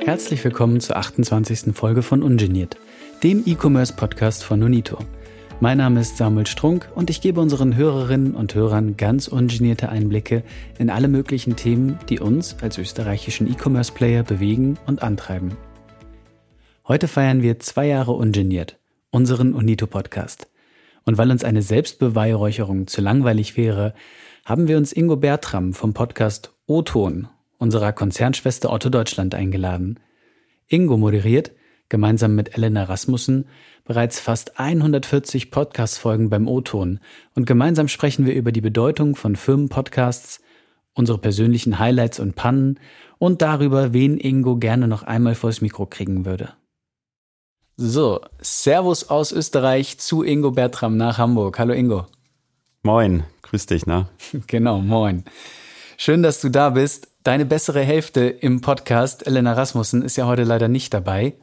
Herzlich willkommen zur 28. Folge von Ungeniert, dem E-Commerce-Podcast von Nonito. Mein Name ist Samuel Strunk und ich gebe unseren Hörerinnen und Hörern ganz ungenierte Einblicke in alle möglichen Themen, die uns als österreichischen E-Commerce-Player bewegen und antreiben. Heute feiern wir zwei Jahre ungeniert, unseren Unito-Podcast. Und weil uns eine Selbstbeweihräucherung zu langweilig wäre, haben wir uns Ingo Bertram vom Podcast O-Ton, unserer Konzernschwester Otto Deutschland, eingeladen. Ingo moderiert, gemeinsam mit Elena Rasmussen, bereits fast 140 Podcast-Folgen beim O-Ton und gemeinsam sprechen wir über die Bedeutung von Firmenpodcasts, unsere persönlichen Highlights und Pannen und darüber, wen Ingo gerne noch einmal vors Mikro kriegen würde. So, Servus aus Österreich zu Ingo Bertram nach Hamburg. Hallo Ingo. Moin, grüß dich, ne? genau, moin. Schön, dass du da bist. Deine bessere Hälfte im Podcast, Elena Rasmussen, ist ja heute leider nicht dabei.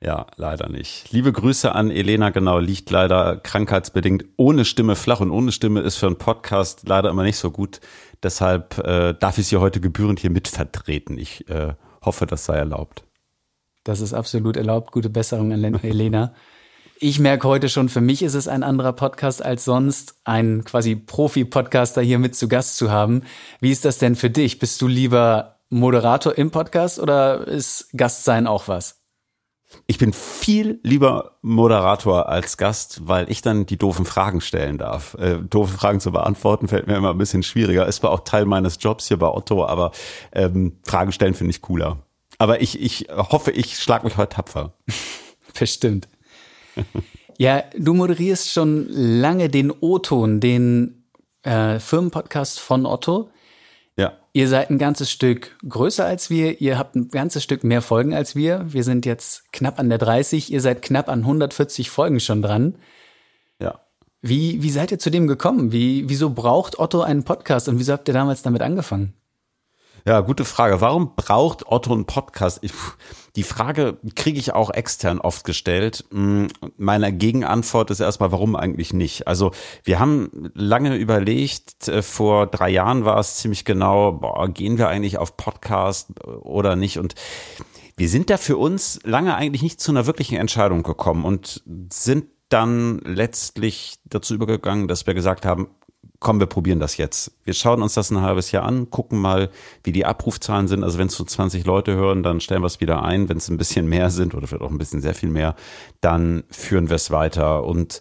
Ja, leider nicht. Liebe Grüße an Elena, genau, liegt leider krankheitsbedingt ohne Stimme flach und ohne Stimme ist für einen Podcast leider immer nicht so gut. Deshalb äh, darf ich sie heute gebührend hier mitvertreten. Ich äh, hoffe, das sei erlaubt. Das ist absolut erlaubt. Gute Besserung an Elena. Ich merke heute schon, für mich ist es ein anderer Podcast als sonst, einen quasi Profi-Podcaster hier mit zu Gast zu haben. Wie ist das denn für dich? Bist du lieber Moderator im Podcast oder ist Gastsein auch was? Ich bin viel lieber Moderator als Gast, weil ich dann die doofen Fragen stellen darf. Äh, doofe Fragen zu beantworten fällt mir immer ein bisschen schwieriger. Ist zwar auch Teil meines Jobs hier bei Otto, aber ähm, Fragen stellen finde ich cooler. Aber ich, ich hoffe, ich schlage mich heute tapfer. Bestimmt. ja, du moderierst schon lange den O-Ton, den äh, Firmenpodcast von Otto. Ja. Ihr seid ein ganzes Stück größer als wir. Ihr habt ein ganzes Stück mehr Folgen als wir. Wir sind jetzt knapp an der 30. Ihr seid knapp an 140 Folgen schon dran. Ja. Wie, wie seid ihr zu dem gekommen? Wie, wieso braucht Otto einen Podcast und wieso habt ihr damals damit angefangen? Ja, gute Frage. Warum braucht Otto einen Podcast? Ich, die Frage kriege ich auch extern oft gestellt. Hm, meine Gegenantwort ist erstmal, warum eigentlich nicht? Also wir haben lange überlegt, äh, vor drei Jahren war es ziemlich genau, boah, gehen wir eigentlich auf Podcast oder nicht? Und wir sind da für uns lange eigentlich nicht zu einer wirklichen Entscheidung gekommen und sind dann letztlich dazu übergegangen, dass wir gesagt haben, komm, wir probieren das jetzt. Wir schauen uns das ein halbes Jahr an, gucken mal, wie die Abrufzahlen sind. Also wenn es so 20 Leute hören, dann stellen wir es wieder ein. Wenn es ein bisschen mehr sind oder vielleicht auch ein bisschen sehr viel mehr, dann führen wir es weiter. Und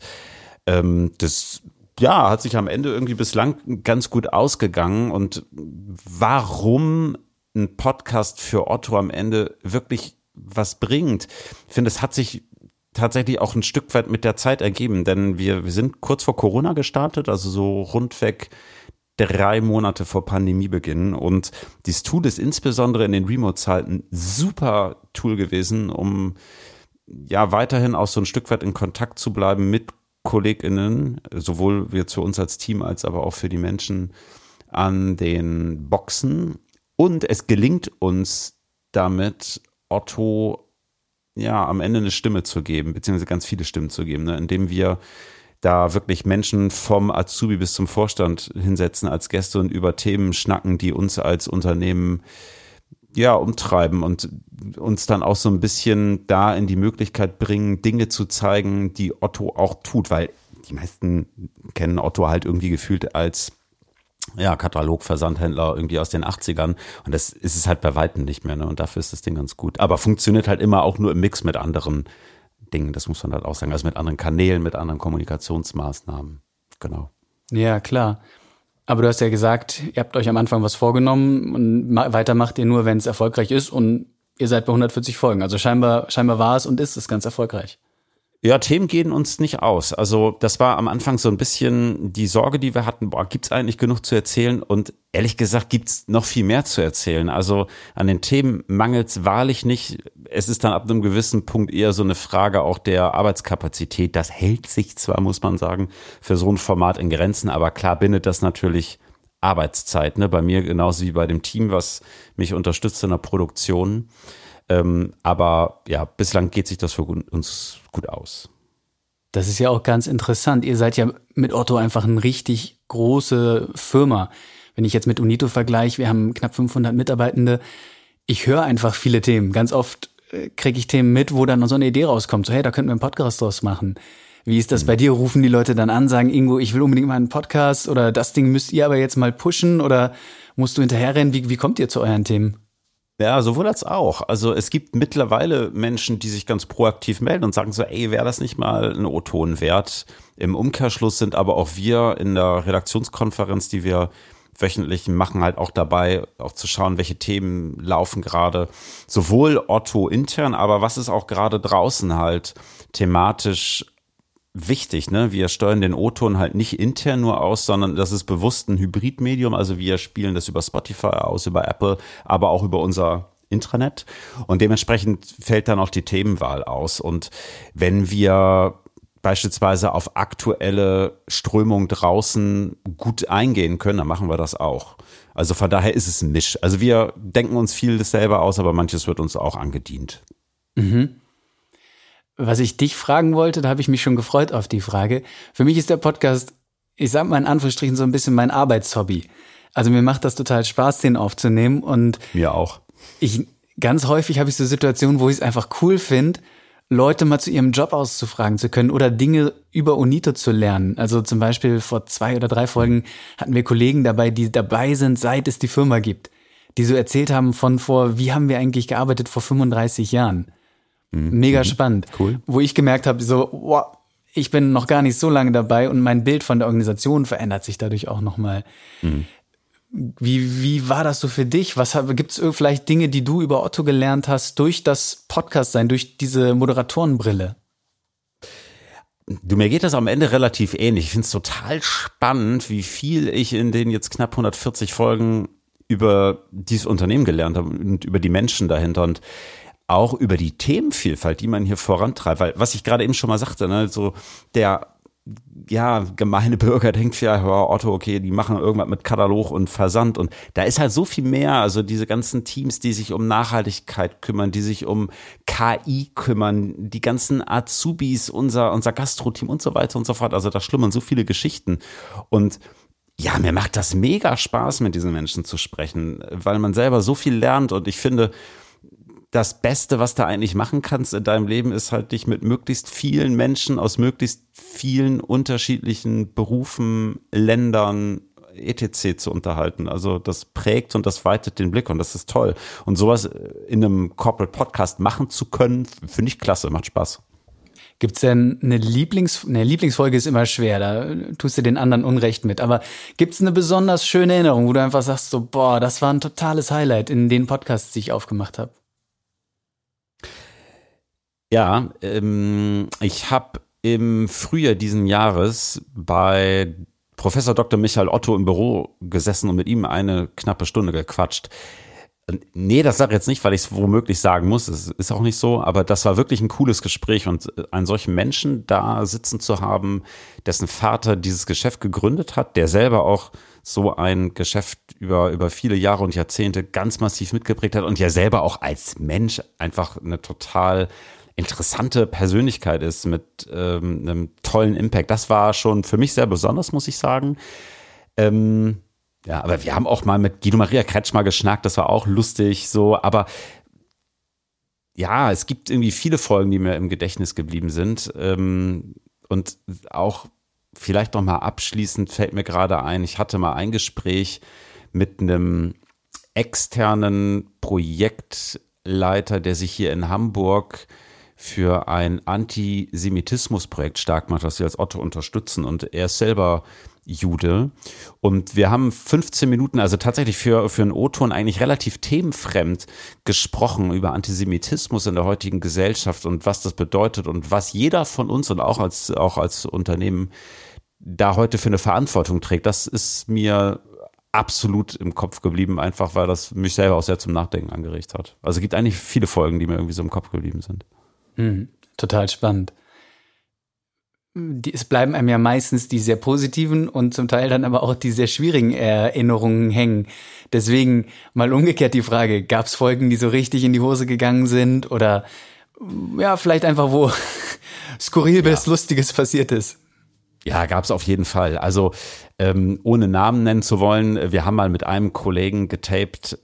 ähm, das ja, hat sich am Ende irgendwie bislang ganz gut ausgegangen. Und warum ein Podcast für Otto am Ende wirklich was bringt. Ich finde, es hat sich tatsächlich auch ein Stück weit mit der Zeit ergeben, denn wir, wir sind kurz vor Corona gestartet, also so rundweg drei Monate vor Pandemiebeginn. Und dieses Tool ist insbesondere in den Remote-Zeiten super Tool gewesen, um ja weiterhin auch so ein Stück weit in Kontakt zu bleiben mit KollegInnen, sowohl wir zu uns als Team als aber auch für die Menschen an den Boxen. Und es gelingt uns damit, Otto ja, am Ende eine Stimme zu geben, beziehungsweise ganz viele Stimmen zu geben, ne, indem wir da wirklich Menschen vom Azubi bis zum Vorstand hinsetzen als Gäste und über Themen schnacken, die uns als Unternehmen ja umtreiben und uns dann auch so ein bisschen da in die Möglichkeit bringen, Dinge zu zeigen, die Otto auch tut, weil die meisten kennen Otto halt irgendwie gefühlt als ja, Katalogversandhändler irgendwie aus den 80ern. Und das ist es halt bei Weitem nicht mehr. Ne? Und dafür ist das Ding ganz gut. Aber funktioniert halt immer auch nur im Mix mit anderen Dingen. Das muss man halt auch sagen. Also mit anderen Kanälen, mit anderen Kommunikationsmaßnahmen. Genau. Ja, klar. Aber du hast ja gesagt, ihr habt euch am Anfang was vorgenommen und weiter macht ihr nur, wenn es erfolgreich ist. Und ihr seid bei 140 Folgen. Also scheinbar, scheinbar war es und ist es ganz erfolgreich. Ja, Themen gehen uns nicht aus. Also das war am Anfang so ein bisschen die Sorge, die wir hatten, boah, gibt's eigentlich genug zu erzählen? Und ehrlich gesagt gibt's noch viel mehr zu erzählen. Also an den Themen mangelt's wahrlich nicht. Es ist dann ab einem gewissen Punkt eher so eine Frage auch der Arbeitskapazität. Das hält sich zwar, muss man sagen, für so ein Format in Grenzen, aber klar bindet das natürlich Arbeitszeit. Ne? Bei mir genauso wie bei dem Team, was mich unterstützt in der Produktion. Ähm, aber ja, bislang geht sich das für uns gut aus. Das ist ja auch ganz interessant. Ihr seid ja mit Otto einfach eine richtig große Firma. wenn ich jetzt mit Unito vergleiche, wir haben knapp 500 Mitarbeitende, ich höre einfach viele Themen. Ganz oft äh, kriege ich Themen mit, wo dann so eine Idee rauskommt, so hey, da könnten wir einen Podcast draus machen. Wie ist das bei dir? Rufen die Leute dann an, sagen, Ingo, ich will unbedingt mal einen Podcast oder das Ding müsst ihr aber jetzt mal pushen oder musst du hinterherrennen? Wie, wie kommt ihr zu euren Themen? Ja, sowohl als auch. Also es gibt mittlerweile Menschen, die sich ganz proaktiv melden und sagen so, ey, wäre das nicht mal ein O-Ton wert? Im Umkehrschluss sind aber auch wir in der Redaktionskonferenz, die wir wöchentlich machen, halt auch dabei, auch zu schauen, welche Themen laufen gerade. Sowohl Otto intern, aber was ist auch gerade draußen halt thematisch wichtig, ne? Wir steuern den O-Ton halt nicht intern nur aus, sondern das ist bewusst ein Hybridmedium. Also wir spielen das über Spotify aus, über Apple, aber auch über unser Intranet. Und dementsprechend fällt dann auch die Themenwahl aus. Und wenn wir beispielsweise auf aktuelle Strömungen draußen gut eingehen können, dann machen wir das auch. Also von daher ist es ein Misch. Also wir denken uns viel selber aus, aber manches wird uns auch angedient. Mhm. Was ich dich fragen wollte, da habe ich mich schon gefreut auf die Frage. Für mich ist der Podcast, ich sag mal in Anführungsstrichen, so ein bisschen mein Arbeitshobby. Also mir macht das total Spaß, den aufzunehmen und mir auch. Ich ganz häufig habe ich so Situationen, wo ich es einfach cool finde, Leute mal zu ihrem Job auszufragen zu können oder Dinge über Unito zu lernen. Also zum Beispiel vor zwei oder drei Folgen hatten wir Kollegen dabei, die dabei sind, seit es die Firma gibt, die so erzählt haben von vor, wie haben wir eigentlich gearbeitet vor 35 Jahren. Mhm. Mega mhm. spannend. Cool. Wo ich gemerkt habe, so, wow, ich bin noch gar nicht so lange dabei und mein Bild von der Organisation verändert sich dadurch auch nochmal. Mhm. Wie, wie war das so für dich? Was gibt es vielleicht Dinge, die du über Otto gelernt hast durch das Podcast sein, durch diese Moderatorenbrille? Du, mir geht das am Ende relativ ähnlich. Ich finde es total spannend, wie viel ich in den jetzt knapp 140 Folgen über dieses Unternehmen gelernt habe und über die Menschen dahinter. Und auch über die Themenvielfalt, die man hier vorantreibt. Weil, was ich gerade eben schon mal sagte, ne, so der ja, gemeine Bürger denkt ja, hör, Otto, okay, die machen irgendwas mit Katalog und Versand. Und da ist halt so viel mehr, also diese ganzen Teams, die sich um Nachhaltigkeit kümmern, die sich um KI kümmern, die ganzen Azubis, unser, unser Gastro-Team und so weiter und so fort, also da schlummern so viele Geschichten. Und ja, mir macht das mega Spaß, mit diesen Menschen zu sprechen, weil man selber so viel lernt. Und ich finde, das Beste, was du eigentlich machen kannst in deinem Leben, ist halt dich mit möglichst vielen Menschen aus möglichst vielen unterschiedlichen Berufen, Ländern, etc. zu unterhalten. Also das prägt und das weitet den Blick und das ist toll. Und sowas in einem Corporate Podcast machen zu können, finde ich klasse, macht Spaß. Gibt's denn eine Lieblings eine Lieblingsfolge ist immer schwer, da tust du den anderen Unrecht mit, aber gibt's eine besonders schöne Erinnerung, wo du einfach sagst so, boah, das war ein totales Highlight in den Podcasts, die ich aufgemacht habe? Ja, ähm, ich habe im Frühjahr diesen Jahres bei Professor Dr. Michael Otto im Büro gesessen und mit ihm eine knappe Stunde gequatscht. Nee, das sage ich jetzt nicht, weil ich es womöglich sagen muss. Es ist auch nicht so, aber das war wirklich ein cooles Gespräch und einen solchen Menschen da sitzen zu haben, dessen Vater dieses Geschäft gegründet hat, der selber auch so ein Geschäft über, über viele Jahre und Jahrzehnte ganz massiv mitgeprägt hat und ja selber auch als Mensch einfach eine total interessante Persönlichkeit ist mit ähm, einem tollen Impact. Das war schon für mich sehr besonders, muss ich sagen. Ähm, ja, aber wir haben auch mal mit Guido Maria Kretschmer geschnackt, das war auch lustig so, aber ja, es gibt irgendwie viele Folgen, die mir im Gedächtnis geblieben sind. Ähm, und auch vielleicht noch mal abschließend fällt mir gerade ein, ich hatte mal ein Gespräch mit einem externen Projektleiter, der sich hier in Hamburg für ein Antisemitismusprojekt stark macht, was wir als Otto unterstützen. Und er ist selber Jude. Und wir haben 15 Minuten, also tatsächlich für, für einen O-Ton eigentlich relativ themenfremd gesprochen über Antisemitismus in der heutigen Gesellschaft und was das bedeutet und was jeder von uns und auch als, auch als Unternehmen da heute für eine Verantwortung trägt. Das ist mir absolut im Kopf geblieben, einfach weil das mich selber auch sehr zum Nachdenken angeregt hat. Also es gibt eigentlich viele Folgen, die mir irgendwie so im Kopf geblieben sind. Mhm, total spannend. Die, es bleiben einem ja meistens die sehr positiven und zum Teil dann aber auch die sehr schwierigen Erinnerungen hängen. Deswegen mal umgekehrt die Frage, gab es Folgen, die so richtig in die Hose gegangen sind oder ja, vielleicht einfach wo skurril bis ja. Lustiges passiert ist? Ja, gab es auf jeden Fall. Also ähm, ohne Namen nennen zu wollen, wir haben mal mit einem Kollegen getaped,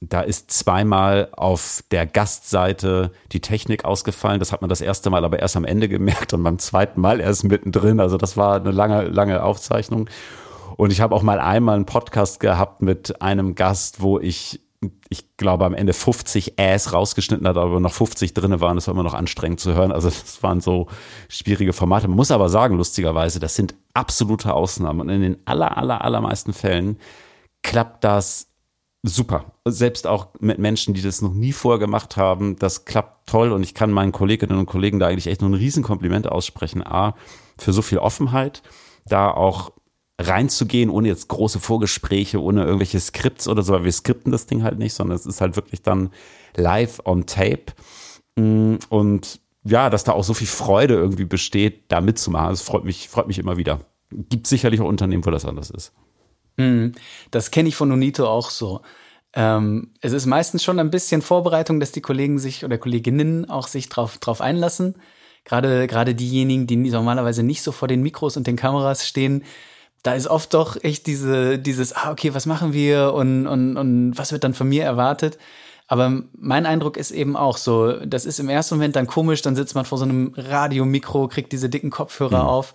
da ist zweimal auf der Gastseite die Technik ausgefallen. Das hat man das erste Mal aber erst am Ende gemerkt und beim zweiten Mal erst mittendrin. Also das war eine lange, lange Aufzeichnung. Und ich habe auch mal einmal einen Podcast gehabt mit einem Gast, wo ich ich glaube, am Ende 50 Äs rausgeschnitten hat, aber noch 50 drinne waren. Das war immer noch anstrengend zu hören. Also das waren so schwierige Formate. Man muss aber sagen, lustigerweise, das sind absolute Ausnahmen. Und in den aller, aller, allermeisten Fällen klappt das super. Selbst auch mit Menschen, die das noch nie vorher gemacht haben. Das klappt toll. Und ich kann meinen Kolleginnen und Kollegen da eigentlich echt nur ein Riesenkompliment aussprechen. A, für so viel Offenheit, da auch reinzugehen, ohne jetzt große Vorgespräche, ohne irgendwelche Skripts oder so, weil wir skripten das Ding halt nicht, sondern es ist halt wirklich dann live on tape. Mm, und ja, dass da auch so viel Freude irgendwie besteht, da mitzumachen. Das freut mich, freut mich immer wieder. Gibt sicherlich auch Unternehmen, wo das anders ist. Mm, das kenne ich von Unito auch so. Ähm, es ist meistens schon ein bisschen Vorbereitung, dass die Kollegen sich oder Kolleginnen auch sich drauf, drauf einlassen. Gerade, gerade diejenigen, die normalerweise nicht so vor den Mikros und den Kameras stehen, da ist oft doch echt diese, dieses, ah, okay, was machen wir und, und, und was wird dann von mir erwartet? Aber mein Eindruck ist eben auch so, das ist im ersten Moment dann komisch, dann sitzt man vor so einem Radiomikro, kriegt diese dicken Kopfhörer mhm. auf.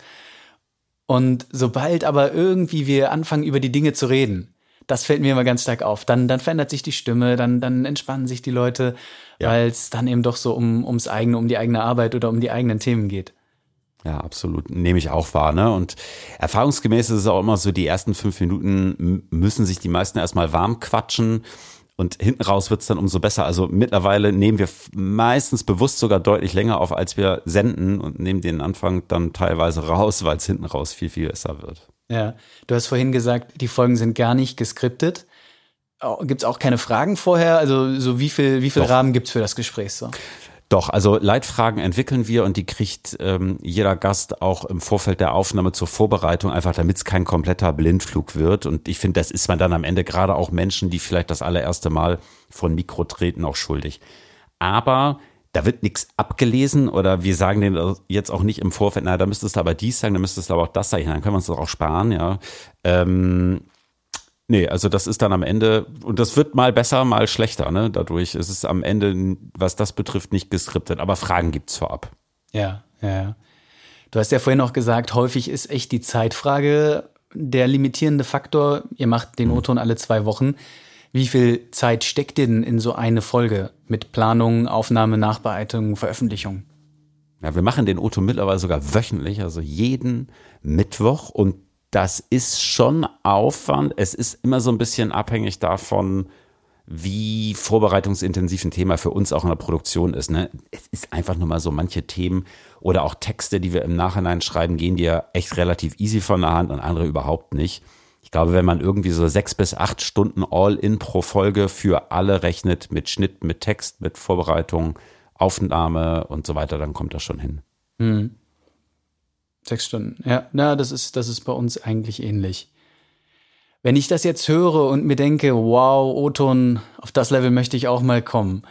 Und sobald aber irgendwie wir anfangen, über die Dinge zu reden, das fällt mir immer ganz stark auf. Dann, dann verändert sich die Stimme, dann, dann entspannen sich die Leute, ja. weil es dann eben doch so um, ums eigene, um die eigene Arbeit oder um die eigenen Themen geht. Ja, absolut. Nehme ich auch wahr. Ne? Und erfahrungsgemäß ist es auch immer so, die ersten fünf Minuten müssen sich die meisten erstmal warm quatschen. Und hinten raus wird's dann umso besser. Also mittlerweile nehmen wir meistens bewusst sogar deutlich länger auf, als wir senden und nehmen den Anfang dann teilweise raus, weil es hinten raus viel, viel besser wird. Ja, du hast vorhin gesagt, die Folgen sind gar nicht geskriptet. Gibt's auch keine Fragen vorher? Also so wie viel, wie viel Rahmen gibt's für das Gespräch so? Doch, also Leitfragen entwickeln wir und die kriegt ähm, jeder Gast auch im Vorfeld der Aufnahme zur Vorbereitung, einfach damit es kein kompletter Blindflug wird. Und ich finde, das ist man dann am Ende gerade auch Menschen, die vielleicht das allererste Mal von Mikro treten, auch schuldig. Aber da wird nichts abgelesen oder wir sagen denen jetzt auch nicht im Vorfeld, na, da müsstest du aber dies sagen, da müsstest du aber auch das sagen, dann können wir uns das auch sparen, ja. Ähm, Nee, also das ist dann am Ende, und das wird mal besser, mal schlechter, ne? Dadurch ist es am Ende, was das betrifft, nicht geskriptet, aber Fragen gibt's vorab. Ja, ja. Du hast ja vorhin auch gesagt, häufig ist echt die Zeitfrage der limitierende Faktor. Ihr macht den mhm. O-Ton alle zwei Wochen. Wie viel Zeit steckt denn in so eine Folge mit Planung, Aufnahme, Nachbearbeitung, Veröffentlichung? Ja, wir machen den O-Ton mittlerweile sogar wöchentlich, also jeden Mittwoch und das ist schon Aufwand. Es ist immer so ein bisschen abhängig davon, wie vorbereitungsintensiv ein Thema für uns auch in der Produktion ist. Ne? Es ist einfach nur mal so manche Themen oder auch Texte, die wir im Nachhinein schreiben, gehen dir echt relativ easy von der Hand und andere überhaupt nicht. Ich glaube, wenn man irgendwie so sechs bis acht Stunden All-in pro Folge für alle rechnet, mit Schnitt, mit Text, mit Vorbereitung, Aufnahme und so weiter, dann kommt das schon hin. Mhm. Sechs Stunden, ja. Na, das ist, das ist bei uns eigentlich ähnlich. Wenn ich das jetzt höre und mir denke, wow, Oton, auf das Level möchte ich auch mal kommen.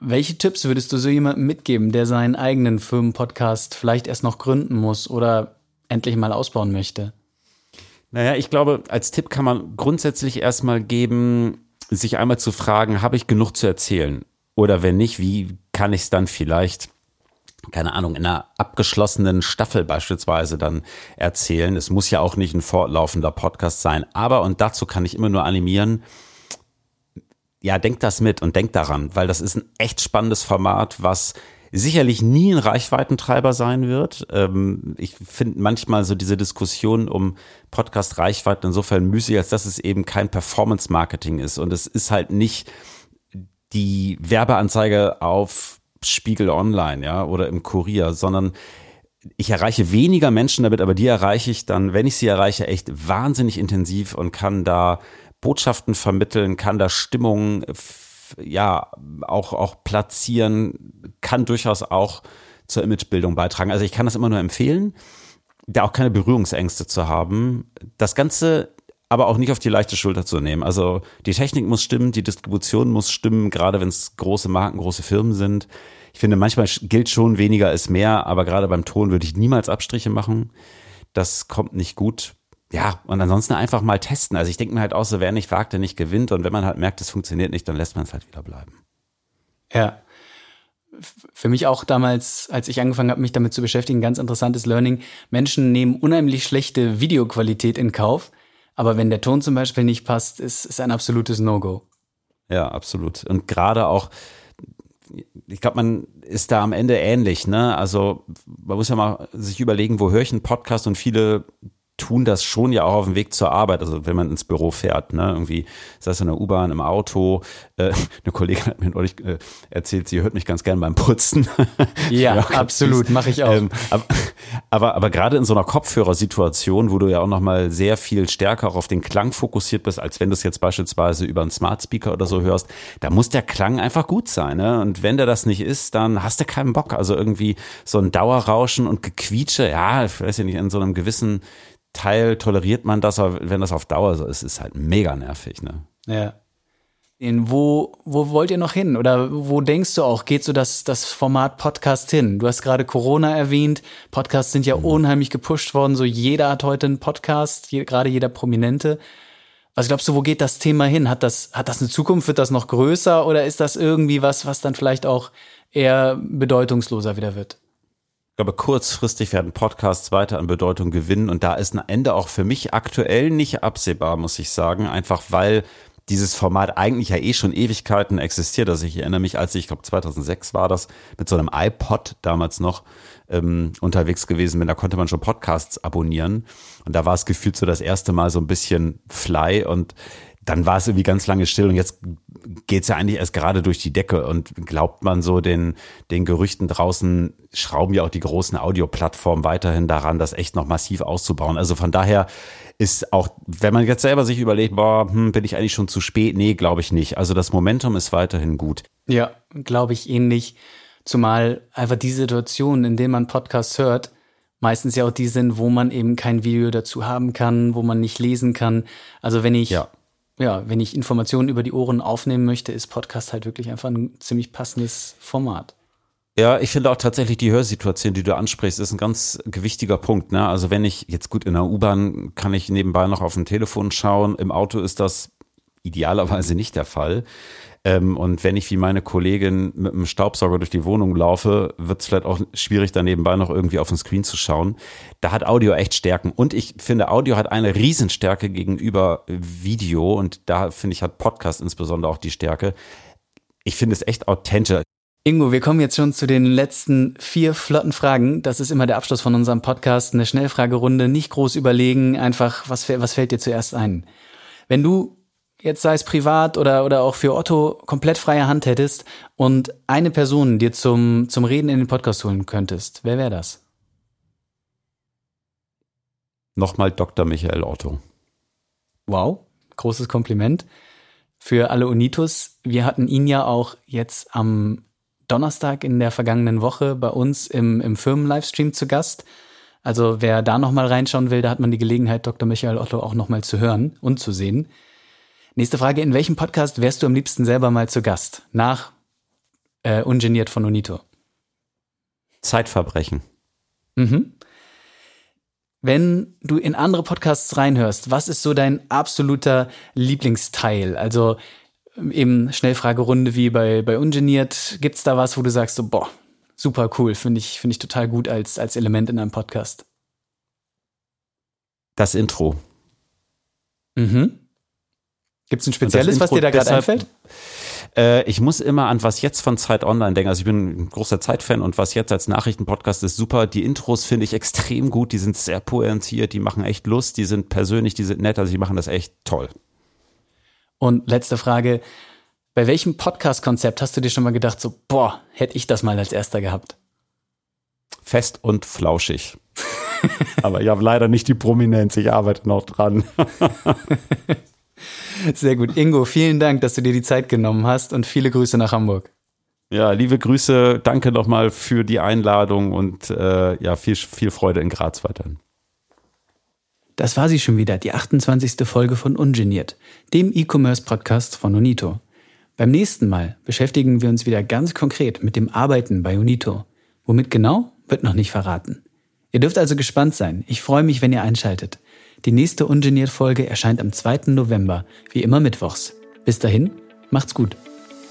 Welche Tipps würdest du so jemandem mitgeben, der seinen eigenen Firmenpodcast vielleicht erst noch gründen muss oder endlich mal ausbauen möchte? Naja, ich glaube, als Tipp kann man grundsätzlich erstmal geben, sich einmal zu fragen, habe ich genug zu erzählen? Oder wenn nicht, wie kann ich es dann vielleicht keine Ahnung, in einer abgeschlossenen Staffel beispielsweise dann erzählen. Es muss ja auch nicht ein fortlaufender Podcast sein, aber, und dazu kann ich immer nur animieren, ja, denkt das mit und denkt daran, weil das ist ein echt spannendes Format, was sicherlich nie ein Reichweitentreiber sein wird. Ähm, ich finde manchmal so diese Diskussion um Podcast-Reichweiten insofern müßig, als dass es eben kein Performance-Marketing ist. Und es ist halt nicht die Werbeanzeige auf Spiegel Online, ja, oder im Kurier, sondern ich erreiche weniger Menschen damit, aber die erreiche ich dann, wenn ich sie erreiche, echt wahnsinnig intensiv und kann da Botschaften vermitteln, kann da Stimmung ja auch auch platzieren, kann durchaus auch zur Imagebildung beitragen. Also ich kann das immer nur empfehlen, da auch keine Berührungsängste zu haben. Das Ganze aber auch nicht auf die leichte Schulter zu nehmen. Also die Technik muss stimmen, die Distribution muss stimmen, gerade wenn es große Marken, große Firmen sind. Ich finde, manchmal gilt schon weniger ist mehr, aber gerade beim Ton würde ich niemals Abstriche machen. Das kommt nicht gut. Ja, und ansonsten einfach mal testen. Also ich denke mir halt auch so, wer nicht wagt, der nicht gewinnt. Und wenn man halt merkt, es funktioniert nicht, dann lässt man es halt wieder bleiben. Ja. Für mich auch damals, als ich angefangen habe, mich damit zu beschäftigen, ganz interessantes Learning. Menschen nehmen unheimlich schlechte Videoqualität in Kauf, aber wenn der Ton zum Beispiel nicht passt, ist, ist ein absolutes No-Go. Ja, absolut. Und gerade auch, ich glaube, man ist da am Ende ähnlich, ne? Also man muss ja mal sich überlegen, wo höre ich einen Podcast und viele tun das schon ja auch auf dem Weg zur Arbeit, also wenn man ins Büro fährt, ne, irgendwie, sei es in der U-Bahn, im Auto. Äh, eine Kollegin hat mir neulich äh, erzählt, sie hört mich ganz gern beim Putzen. Ja, ja absolut, mache ich auch. Ähm, aber, aber, aber gerade in so einer Kopfhörersituation, wo du ja auch nochmal sehr viel stärker auf den Klang fokussiert bist, als wenn du es jetzt beispielsweise über einen Smart Speaker oder so hörst, da muss der Klang einfach gut sein. Ne? Und wenn der das nicht ist, dann hast du keinen Bock. Also irgendwie so ein Dauerrauschen und Gequietsche, ja, ich weiß ja nicht, in so einem gewissen Teil toleriert man das, aber wenn das auf Dauer so ist, ist halt mega nervig, ne? Ja. Wo, wo wollt ihr noch hin? Oder wo denkst du auch, geht so das, das Format Podcast hin? Du hast gerade Corona erwähnt. Podcasts sind ja mhm. unheimlich gepusht worden. So jeder hat heute einen Podcast, je, gerade jeder Prominente. Was glaubst du, wo geht das Thema hin? Hat das, hat das eine Zukunft? Wird das noch größer? Oder ist das irgendwie was, was dann vielleicht auch eher bedeutungsloser wieder wird? glaube, kurzfristig werden Podcasts weiter an Bedeutung gewinnen und da ist ein Ende auch für mich aktuell nicht absehbar, muss ich sagen, einfach weil dieses Format eigentlich ja eh schon Ewigkeiten existiert. Also ich erinnere mich, als ich, ich glaube 2006 war das, mit so einem iPod damals noch ähm, unterwegs gewesen bin, da konnte man schon Podcasts abonnieren. Und da war es gefühlt so das erste Mal so ein bisschen fly. Und dann war es irgendwie ganz lange still und jetzt geht's ja eigentlich erst gerade durch die Decke und glaubt man so den, den Gerüchten draußen, schrauben ja auch die großen Audioplattformen weiterhin daran, das echt noch massiv auszubauen. Also von daher ist auch, wenn man jetzt selber sich überlegt, boah, hm, bin ich eigentlich schon zu spät? Nee, glaube ich nicht. Also das Momentum ist weiterhin gut. Ja, glaube ich ähnlich. Zumal einfach die Situation, in der man Podcasts hört, meistens ja auch die sind, wo man eben kein Video dazu haben kann, wo man nicht lesen kann. Also wenn ich ja ja, wenn ich Informationen über die Ohren aufnehmen möchte, ist Podcast halt wirklich einfach ein ziemlich passendes Format. Ja, ich finde auch tatsächlich die Hörsituation, die du ansprichst, ist ein ganz gewichtiger Punkt. Ne? Also wenn ich jetzt gut in der U-Bahn kann ich nebenbei noch auf dem Telefon schauen, im Auto ist das idealerweise nicht der Fall. Ähm, und wenn ich wie meine Kollegin mit einem Staubsauger durch die Wohnung laufe, wird es vielleicht auch schwierig, da nebenbei noch irgendwie auf den Screen zu schauen. Da hat Audio echt Stärken. Und ich finde, Audio hat eine Riesenstärke gegenüber Video. Und da finde ich, hat Podcast insbesondere auch die Stärke. Ich finde es echt authentisch. Ingo, wir kommen jetzt schon zu den letzten vier flotten Fragen. Das ist immer der Abschluss von unserem Podcast. Eine Schnellfragerunde, nicht groß überlegen, einfach, was, was fällt dir zuerst ein? Wenn du jetzt sei es privat oder, oder auch für Otto, komplett freie Hand hättest und eine Person dir zum, zum Reden in den Podcast holen könntest, wer wäre das? Nochmal Dr. Michael Otto. Wow, großes Kompliment. Für alle Unitus, wir hatten ihn ja auch jetzt am Donnerstag in der vergangenen Woche bei uns im, im Firmen-Livestream zu Gast. Also wer da nochmal reinschauen will, da hat man die Gelegenheit, Dr. Michael Otto auch nochmal zu hören und zu sehen. Nächste Frage, in welchem Podcast wärst du am liebsten selber mal zu Gast? Nach äh, Ungeniert von Unito. Zeitverbrechen. Mhm. Wenn du in andere Podcasts reinhörst, was ist so dein absoluter Lieblingsteil? Also eben Schnellfragerunde wie bei, bei Ungeniert. Gibt es da was, wo du sagst, so, boah, super cool, finde ich, finde ich total gut als, als Element in einem Podcast? Das Intro. Mhm. Gibt es ein spezielles, was dir da gerade einfällt? Äh, ich muss immer an was jetzt von Zeit Online denken. Also ich bin ein großer Zeitfan und was jetzt als Nachrichtenpodcast ist super. Die Intros finde ich extrem gut. Die sind sehr pointiert, die machen echt Lust, die sind persönlich, die sind nett. Also die machen das echt toll. Und letzte Frage. Bei welchem Podcast-Konzept hast du dir schon mal gedacht, so, boah, hätte ich das mal als erster gehabt? Fest und flauschig. Aber ich habe leider nicht die Prominenz, ich arbeite noch dran. Sehr gut. Ingo, vielen Dank, dass du dir die Zeit genommen hast und viele Grüße nach Hamburg. Ja, liebe Grüße, danke nochmal für die Einladung und äh, ja, viel, viel Freude in Graz weiterhin. das war sie schon wieder, die 28. Folge von Ungeniert, dem E-Commerce-Podcast von Unito. Beim nächsten Mal beschäftigen wir uns wieder ganz konkret mit dem Arbeiten bei Unito. Womit genau, wird noch nicht verraten. Ihr dürft also gespannt sein. Ich freue mich, wenn ihr einschaltet. Die nächste Ungeniert-Folge erscheint am 2. November, wie immer mittwochs. Bis dahin, macht's gut.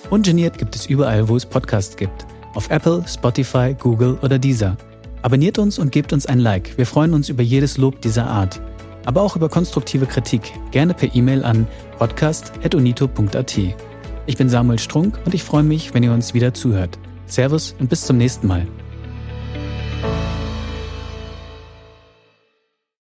Ungeniert gibt es überall, wo es Podcasts gibt. Auf Apple, Spotify, Google oder Deezer. Abonniert uns und gebt uns ein Like. Wir freuen uns über jedes Lob dieser Art. Aber auch über konstruktive Kritik, gerne per E-Mail an podcast.unito.at. Ich bin Samuel Strunk und ich freue mich, wenn ihr uns wieder zuhört. Servus und bis zum nächsten Mal.